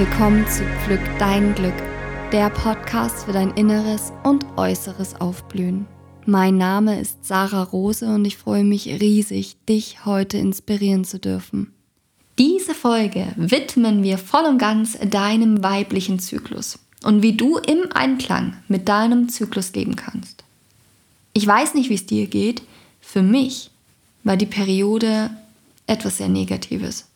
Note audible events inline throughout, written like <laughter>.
willkommen zu Pflück dein Glück, der Podcast für dein inneres und äußeres Aufblühen. Mein Name ist Sarah Rose und ich freue mich riesig, dich heute inspirieren zu dürfen. Diese Folge widmen wir voll und ganz deinem weiblichen Zyklus und wie du im Einklang mit deinem Zyklus leben kannst. Ich weiß nicht, wie es dir geht. Für mich war die Periode etwas sehr Negatives.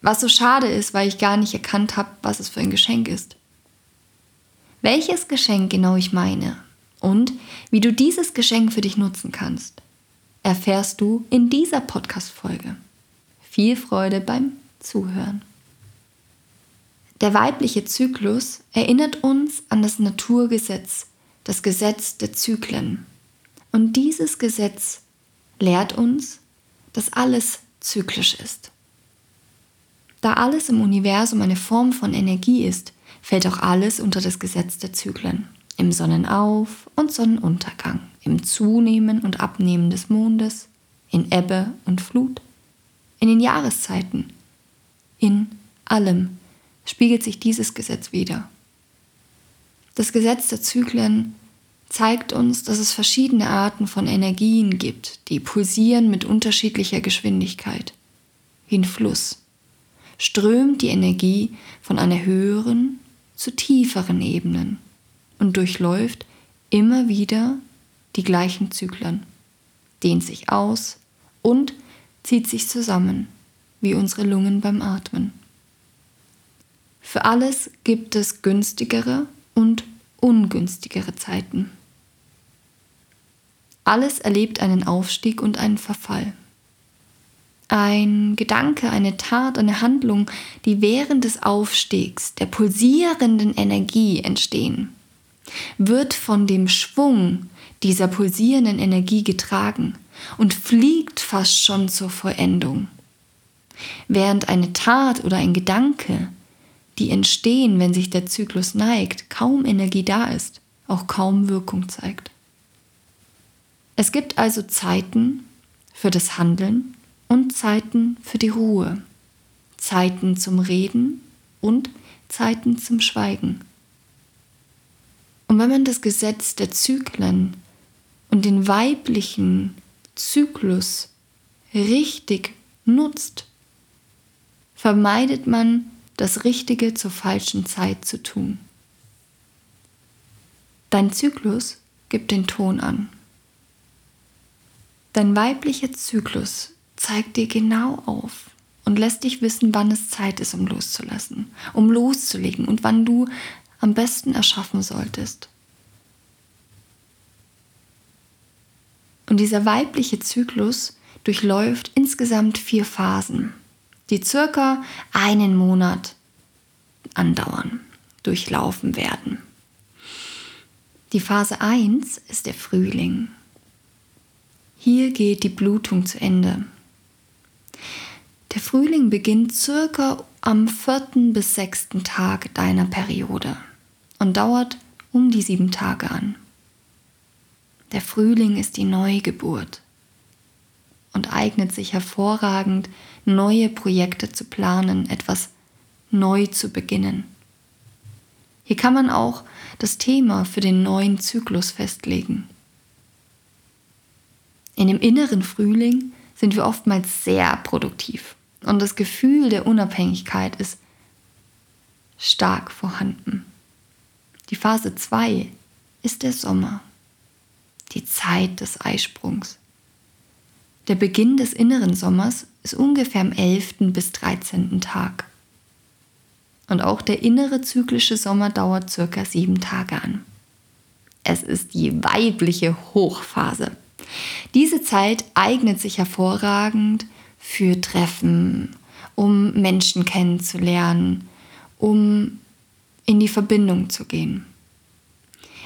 Was so schade ist, weil ich gar nicht erkannt habe, was es für ein Geschenk ist. Welches Geschenk genau ich meine und wie du dieses Geschenk für dich nutzen kannst, erfährst du in dieser Podcast-Folge. Viel Freude beim Zuhören. Der weibliche Zyklus erinnert uns an das Naturgesetz, das Gesetz der Zyklen. Und dieses Gesetz lehrt uns, dass alles zyklisch ist. Da alles im Universum eine Form von Energie ist, fällt auch alles unter das Gesetz der Zyklen. Im Sonnenauf- und Sonnenuntergang, im Zunehmen und Abnehmen des Mondes, in Ebbe und Flut, in den Jahreszeiten, in allem spiegelt sich dieses Gesetz wider. Das Gesetz der Zyklen zeigt uns, dass es verschiedene Arten von Energien gibt, die pulsieren mit unterschiedlicher Geschwindigkeit, wie ein Fluss strömt die Energie von einer höheren zu tieferen Ebenen und durchläuft immer wieder die gleichen Zyklen, dehnt sich aus und zieht sich zusammen, wie unsere Lungen beim Atmen. Für alles gibt es günstigere und ungünstigere Zeiten. Alles erlebt einen Aufstieg und einen Verfall ein Gedanke, eine Tat, eine Handlung, die während des Aufstiegs der pulsierenden Energie entstehen, wird von dem Schwung dieser pulsierenden Energie getragen und fliegt fast schon zur Vollendung. Während eine Tat oder ein Gedanke, die entstehen, wenn sich der Zyklus neigt, kaum Energie da ist, auch kaum Wirkung zeigt. Es gibt also Zeiten für das Handeln und Zeiten für die Ruhe, Zeiten zum Reden und Zeiten zum Schweigen. Und wenn man das Gesetz der Zyklen und den weiblichen Zyklus richtig nutzt, vermeidet man das Richtige zur falschen Zeit zu tun. Dein Zyklus gibt den Ton an. Dein weiblicher Zyklus zeigt dir genau auf und lässt dich wissen, wann es Zeit ist, um loszulassen, um loszulegen und wann du am besten erschaffen solltest. Und dieser weibliche Zyklus durchläuft insgesamt vier Phasen, die circa einen Monat andauern, durchlaufen werden. Die Phase 1 ist der Frühling. Hier geht die Blutung zu Ende. Der Frühling beginnt circa am vierten bis sechsten Tag deiner Periode und dauert um die sieben Tage an. Der Frühling ist die Neugeburt und eignet sich hervorragend, neue Projekte zu planen, etwas neu zu beginnen. Hier kann man auch das Thema für den neuen Zyklus festlegen. In dem inneren Frühling sind wir oftmals sehr produktiv und das Gefühl der Unabhängigkeit ist stark vorhanden. Die Phase 2 ist der Sommer, die Zeit des Eisprungs. Der Beginn des inneren Sommers ist ungefähr am 11. bis 13. Tag. Und auch der innere zyklische Sommer dauert circa sieben Tage an. Es ist die weibliche Hochphase. Diese Zeit eignet sich hervorragend für Treffen, um Menschen kennenzulernen, um in die Verbindung zu gehen.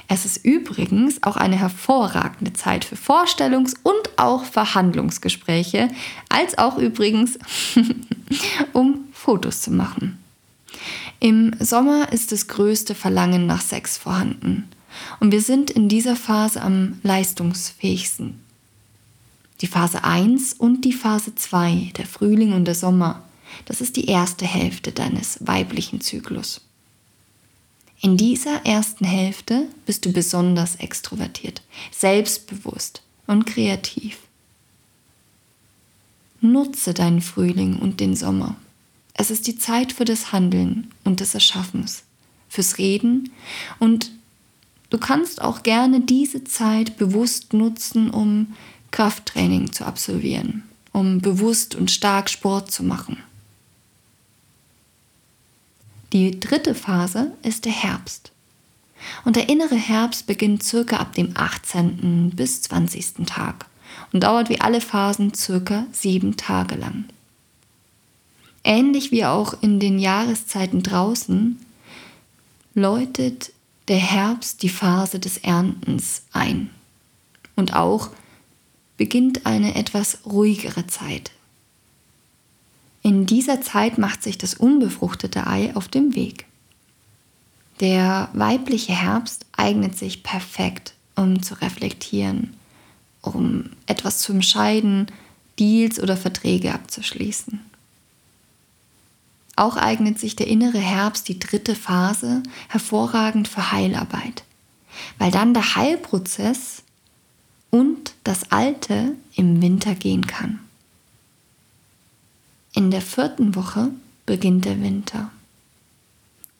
Es ist übrigens auch eine hervorragende Zeit für Vorstellungs- und auch Verhandlungsgespräche, als auch übrigens, <laughs> um Fotos zu machen. Im Sommer ist das größte Verlangen nach Sex vorhanden und wir sind in dieser Phase am leistungsfähigsten. Die Phase 1 und die Phase 2, der Frühling und der Sommer, Das ist die erste Hälfte deines weiblichen Zyklus. In dieser ersten Hälfte bist du besonders extrovertiert, selbstbewusst und kreativ. Nutze deinen Frühling und den Sommer. Es ist die Zeit für das Handeln und des Erschaffens, fürs Reden und du kannst auch gerne diese Zeit bewusst nutzen, um Krafttraining zu absolvieren, um bewusst und stark Sport zu machen. Die dritte Phase ist der Herbst. Und der innere Herbst beginnt circa ab dem 18. bis 20. Tag und dauert wie alle Phasen circa sieben Tage lang. Ähnlich wie auch in den Jahreszeiten draußen läutet der Herbst die Phase des Erntens ein. Und auch beginnt eine etwas ruhigere Zeit. In dieser Zeit macht sich das unbefruchtete Ei auf dem Weg. Der weibliche Herbst eignet sich perfekt, um zu reflektieren, um etwas zu entscheiden, Deals oder Verträge abzuschließen. Auch eignet sich der innere Herbst, die dritte Phase, hervorragend für Heilarbeit, weil dann der Heilprozess und das Alte im Winter gehen kann. In der vierten Woche beginnt der Winter.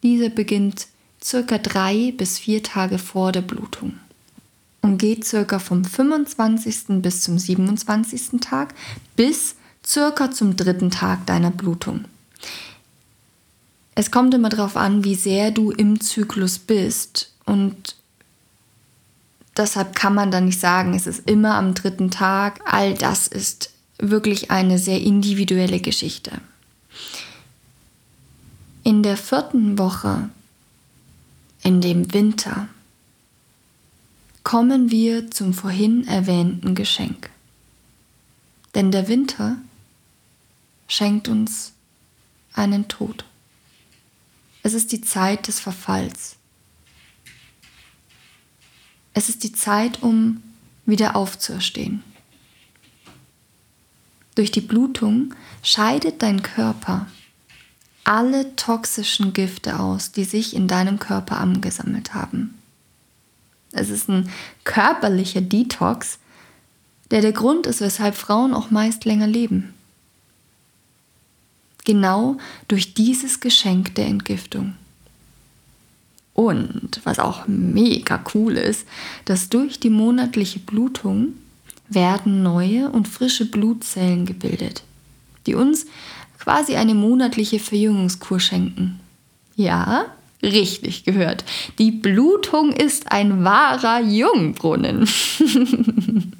Dieser beginnt circa drei bis vier Tage vor der Blutung und geht circa vom 25. bis zum 27. Tag bis circa zum dritten Tag deiner Blutung. Es kommt immer darauf an, wie sehr du im Zyklus bist und deshalb kann man da nicht sagen, es ist immer am dritten Tag. All das ist wirklich eine sehr individuelle Geschichte. In der vierten Woche, in dem Winter, kommen wir zum vorhin erwähnten Geschenk. Denn der Winter schenkt uns einen Tod. Es ist die Zeit des Verfalls. Es ist die Zeit, um wieder aufzuerstehen. Durch die Blutung scheidet dein Körper alle toxischen Gifte aus, die sich in deinem Körper angesammelt haben. Es ist ein körperlicher Detox, der der Grund ist, weshalb Frauen auch meist länger leben. Genau durch dieses Geschenk der Entgiftung. Und was auch mega cool ist, dass durch die monatliche Blutung werden neue und frische Blutzellen gebildet, die uns quasi eine monatliche Verjüngungskur schenken. Ja, richtig gehört. Die Blutung ist ein wahrer Jungbrunnen. <laughs>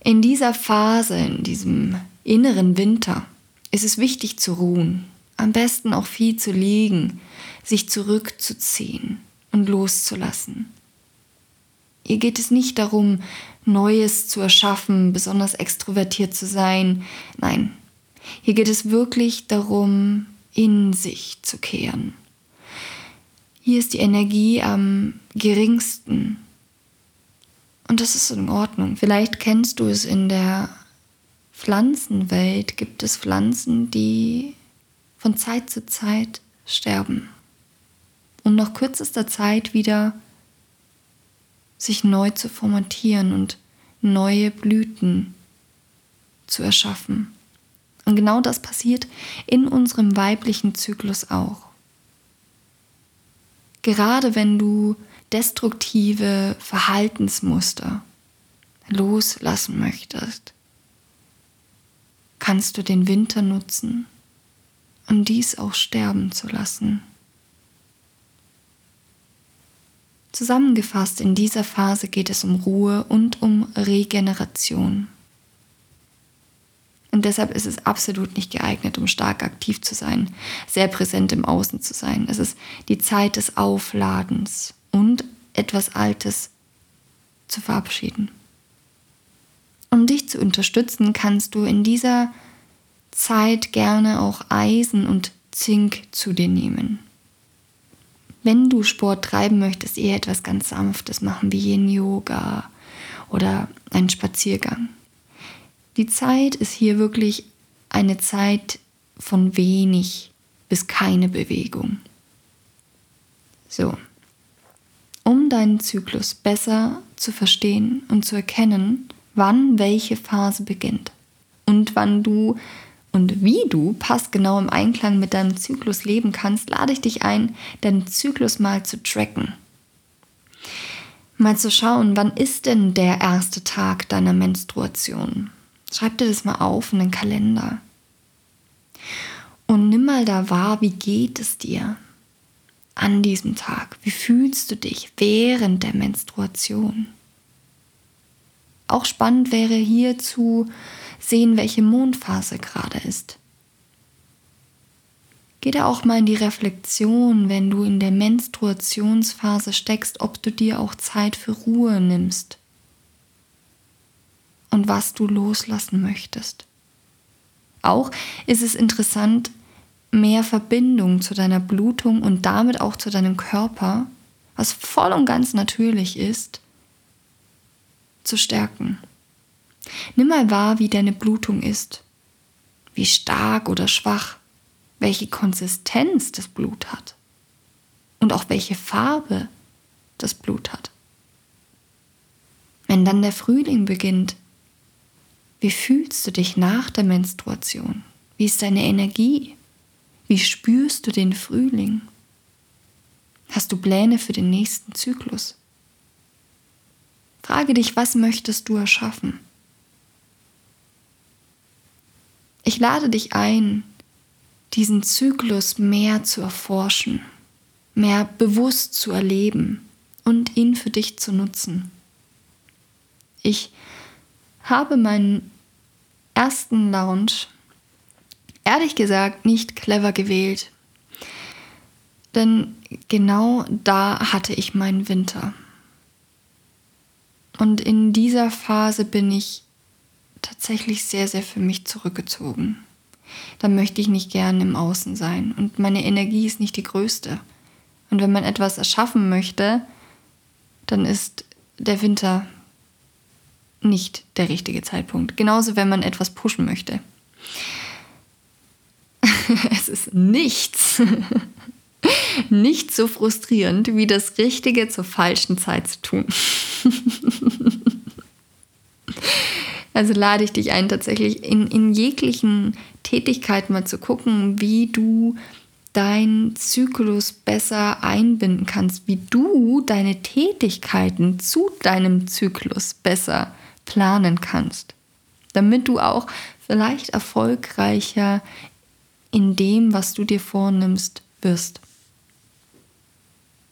in dieser Phase, in diesem inneren Winter, ist es wichtig zu ruhen. Am besten auch viel zu liegen, sich zurückzuziehen und loszulassen. Ihr geht es nicht darum, Neues zu erschaffen, besonders extrovertiert zu sein. Nein, hier geht es wirklich darum, in sich zu kehren. Hier ist die Energie am geringsten. Und das ist in Ordnung. Vielleicht kennst du es in der Pflanzenwelt, gibt es Pflanzen, die von Zeit zu Zeit sterben und nach kürzester Zeit wieder sich neu zu formatieren und neue Blüten zu erschaffen. Und genau das passiert in unserem weiblichen Zyklus auch. Gerade wenn du destruktive Verhaltensmuster loslassen möchtest, kannst du den Winter nutzen, um dies auch sterben zu lassen. Zusammengefasst, in dieser Phase geht es um Ruhe und um Regeneration. Und deshalb ist es absolut nicht geeignet, um stark aktiv zu sein, sehr präsent im Außen zu sein. Es ist die Zeit des Aufladens und etwas Altes zu verabschieden. Um dich zu unterstützen, kannst du in dieser Zeit gerne auch Eisen und Zink zu dir nehmen. Wenn du Sport treiben möchtest, eher etwas ganz Sanftes machen, wie ein Yoga oder einen Spaziergang. Die Zeit ist hier wirklich eine Zeit von wenig bis keine Bewegung. So, um deinen Zyklus besser zu verstehen und zu erkennen, wann welche Phase beginnt und wann du und wie du passgenau im Einklang mit deinem Zyklus leben kannst, lade ich dich ein, deinen Zyklus mal zu tracken. Mal zu schauen, wann ist denn der erste Tag deiner Menstruation? Schreib dir das mal auf in den Kalender. Und nimm mal da wahr, wie geht es dir an diesem Tag? Wie fühlst du dich während der Menstruation? Auch spannend wäre hier zu sehen, welche Mondphase gerade ist. Geh da auch mal in die Reflexion, wenn du in der Menstruationsphase steckst, ob du dir auch Zeit für Ruhe nimmst und was du loslassen möchtest. Auch ist es interessant, mehr Verbindung zu deiner Blutung und damit auch zu deinem Körper, was voll und ganz natürlich ist, zu stärken. Nimm mal wahr, wie deine Blutung ist, wie stark oder schwach, welche Konsistenz das Blut hat und auch welche Farbe das Blut hat. Wenn dann der Frühling beginnt, wie fühlst du dich nach der Menstruation? Wie ist deine Energie? Wie spürst du den Frühling? Hast du Pläne für den nächsten Zyklus? Frage dich, was möchtest du erschaffen? Ich lade dich ein, diesen Zyklus mehr zu erforschen, mehr bewusst zu erleben und ihn für dich zu nutzen. Ich habe meinen ersten Lounge ehrlich gesagt nicht clever gewählt, denn genau da hatte ich meinen Winter. Und in dieser Phase bin ich tatsächlich sehr, sehr für mich zurückgezogen. Da möchte ich nicht gern im Außen sein und meine Energie ist nicht die größte. Und wenn man etwas erschaffen möchte, dann ist der Winter nicht der richtige Zeitpunkt. Genauso, wenn man etwas pushen möchte. <laughs> es ist nichts, <laughs> nicht so frustrierend, wie das Richtige zur falschen Zeit zu tun. <laughs> Also lade ich dich ein, tatsächlich in, in jeglichen Tätigkeiten mal zu gucken, wie du deinen Zyklus besser einbinden kannst, wie du deine Tätigkeiten zu deinem Zyklus besser planen kannst, damit du auch vielleicht erfolgreicher in dem, was du dir vornimmst, wirst.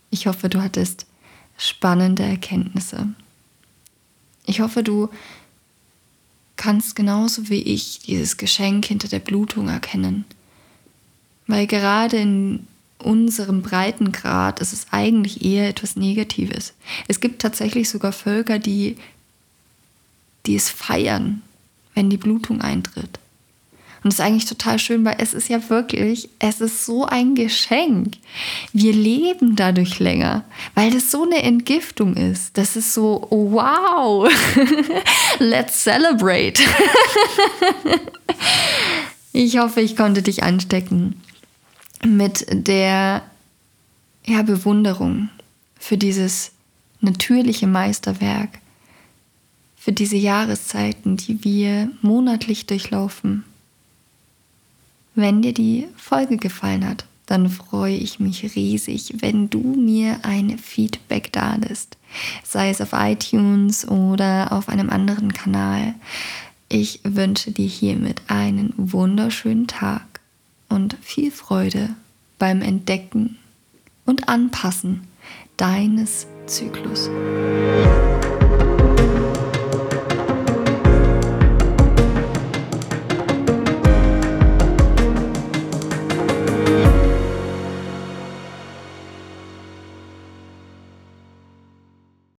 Ich hoffe, du hattest spannende Erkenntnisse. Ich hoffe, du kannst genauso wie ich dieses Geschenk hinter der Blutung erkennen. Weil gerade in unserem Breitengrad ist es eigentlich eher etwas Negatives. Es gibt tatsächlich sogar Völker, die, die es feiern, wenn die Blutung eintritt. Und das ist eigentlich total schön, weil es ist ja wirklich, es ist so ein Geschenk. Wir leben dadurch länger, weil das so eine Entgiftung ist. Das ist so, wow, <laughs> let's celebrate. <laughs> ich hoffe, ich konnte dich anstecken mit der ja, Bewunderung für dieses natürliche Meisterwerk, für diese Jahreszeiten, die wir monatlich durchlaufen. Wenn dir die Folge gefallen hat, dann freue ich mich riesig, wenn du mir ein Feedback da lässt. Sei es auf iTunes oder auf einem anderen Kanal. Ich wünsche dir hiermit einen wunderschönen Tag und viel Freude beim Entdecken und Anpassen deines Zyklus.